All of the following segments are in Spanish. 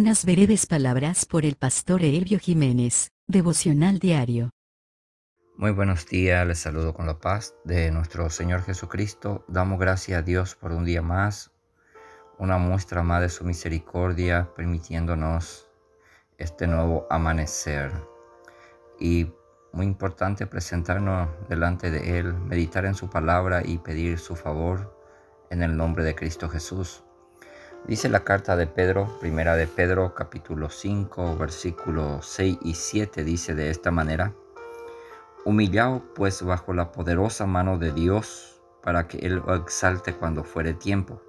Unas breves palabras por el pastor Elvio Jiménez, devocional diario. Muy buenos días, les saludo con la paz de nuestro Señor Jesucristo. Damos gracias a Dios por un día más, una muestra más de su misericordia, permitiéndonos este nuevo amanecer. Y muy importante presentarnos delante de Él, meditar en su palabra y pedir su favor en el nombre de Cristo Jesús. Dice la carta de Pedro, primera de Pedro, capítulo 5, versículos 6 y 7, dice de esta manera, Humillaos pues bajo la poderosa mano de Dios, para que Él os exalte cuando fuere tiempo,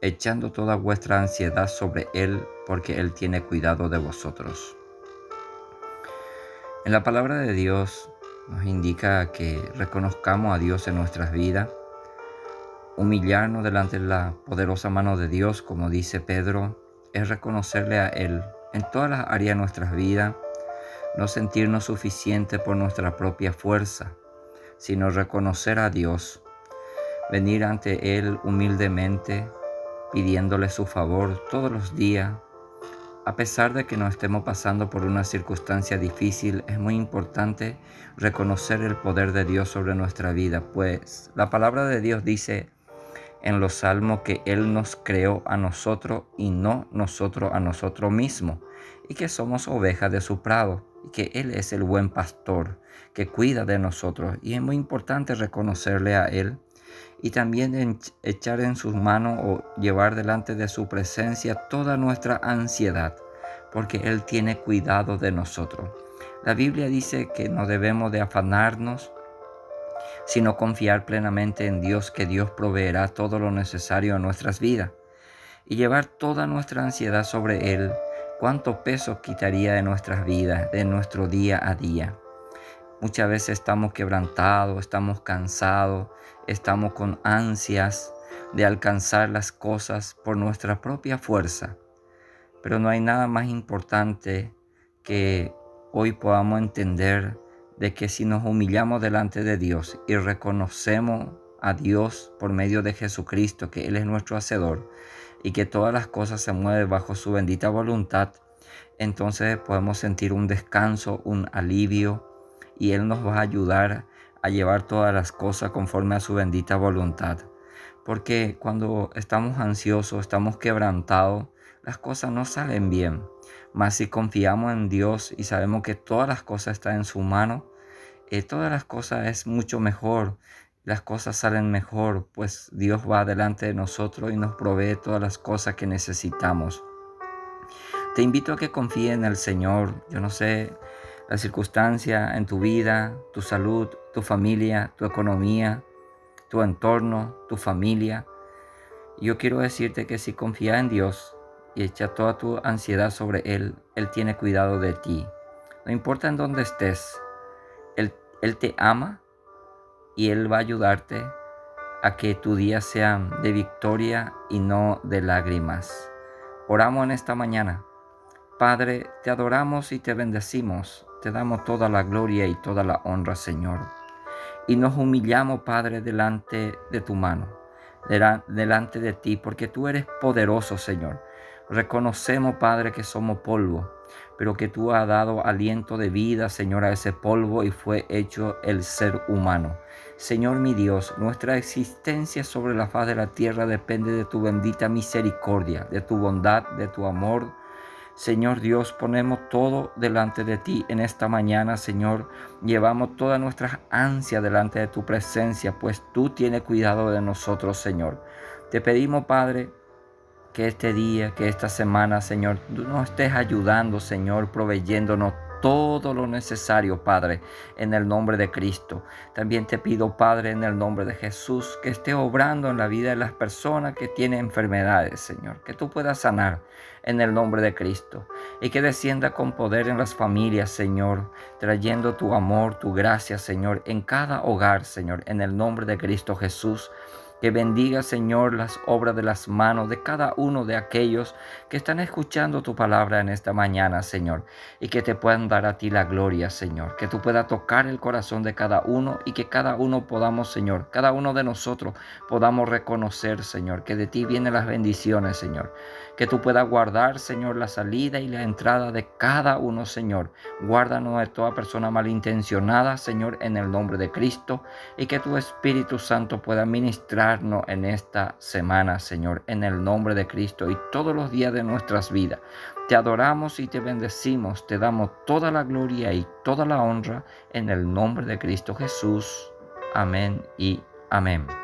echando toda vuestra ansiedad sobre Él, porque Él tiene cuidado de vosotros. En la palabra de Dios nos indica que reconozcamos a Dios en nuestras vidas, Humillarnos delante de la poderosa mano de Dios, como dice Pedro, es reconocerle a Él en todas las áreas de nuestras vidas, no sentirnos suficiente por nuestra propia fuerza, sino reconocer a Dios, venir ante Él humildemente, pidiéndole su favor todos los días. A pesar de que no estemos pasando por una circunstancia difícil, es muy importante reconocer el poder de Dios sobre nuestra vida, pues la palabra de Dios dice, en los salmos que Él nos creó a nosotros y no nosotros a nosotros mismos, y que somos ovejas de su prado, y que Él es el buen pastor que cuida de nosotros. Y es muy importante reconocerle a Él y también echar en sus manos o llevar delante de su presencia toda nuestra ansiedad, porque Él tiene cuidado de nosotros. La Biblia dice que no debemos de afanarnos sino confiar plenamente en Dios que Dios proveerá todo lo necesario a nuestras vidas y llevar toda nuestra ansiedad sobre Él, cuánto peso quitaría de nuestras vidas, de nuestro día a día. Muchas veces estamos quebrantados, estamos cansados, estamos con ansias de alcanzar las cosas por nuestra propia fuerza. Pero no hay nada más importante que hoy podamos entender de que si nos humillamos delante de Dios y reconocemos a Dios por medio de Jesucristo, que Él es nuestro Hacedor y que todas las cosas se mueven bajo su bendita voluntad, entonces podemos sentir un descanso, un alivio y Él nos va a ayudar a llevar todas las cosas conforme a su bendita voluntad. Porque cuando estamos ansiosos, estamos quebrantados, las cosas no salen bien. Mas si confiamos en Dios y sabemos que todas las cosas están en su mano, eh, todas las cosas es mucho mejor. Las cosas salen mejor, pues Dios va delante de nosotros y nos provee todas las cosas que necesitamos. Te invito a que confíe en el Señor. Yo no sé la circunstancia en tu vida, tu salud, tu familia, tu economía, tu entorno, tu familia. Yo quiero decirte que si confías en Dios, y echa toda tu ansiedad sobre Él. Él tiene cuidado de ti. No importa en dónde estés, Él, Él te ama y Él va a ayudarte a que tu día sea de victoria y no de lágrimas. Oramos en esta mañana. Padre, te adoramos y te bendecimos. Te damos toda la gloria y toda la honra, Señor. Y nos humillamos, Padre, delante de tu mano, delante de ti, porque tú eres poderoso, Señor Reconocemos, Padre, que somos polvo, pero que tú has dado aliento de vida, Señor, a ese polvo y fue hecho el ser humano. Señor mi Dios, nuestra existencia sobre la faz de la tierra depende de tu bendita misericordia, de tu bondad, de tu amor. Señor Dios, ponemos todo delante de ti en esta mañana, Señor. Llevamos todas nuestras ansias delante de tu presencia, pues tú tienes cuidado de nosotros, Señor. Te pedimos, Padre, que este día, que esta semana, Señor, tú nos estés ayudando, Señor, proveyéndonos todo lo necesario, Padre, en el nombre de Cristo. También te pido, Padre, en el nombre de Jesús, que esté obrando en la vida de las personas que tienen enfermedades, Señor, que tú puedas sanar en el nombre de Cristo y que descienda con poder en las familias, Señor, trayendo tu amor, tu gracia, Señor, en cada hogar, Señor, en el nombre de Cristo Jesús. Que bendiga, Señor, las obras de las manos de cada uno de aquellos que están escuchando tu palabra en esta mañana, Señor. Y que te puedan dar a ti la gloria, Señor. Que tú puedas tocar el corazón de cada uno y que cada uno podamos, Señor, cada uno de nosotros podamos reconocer, Señor, que de ti vienen las bendiciones, Señor. Que tú puedas guardar, Señor, la salida y la entrada de cada uno, Señor. Guárdanos de toda persona malintencionada, Señor, en el nombre de Cristo. Y que tu Espíritu Santo pueda ministrar en esta semana, Señor, en el nombre de Cristo y todos los días de nuestras vidas. Te adoramos y te bendecimos, te damos toda la gloria y toda la honra en el nombre de Cristo Jesús. Amén y amén.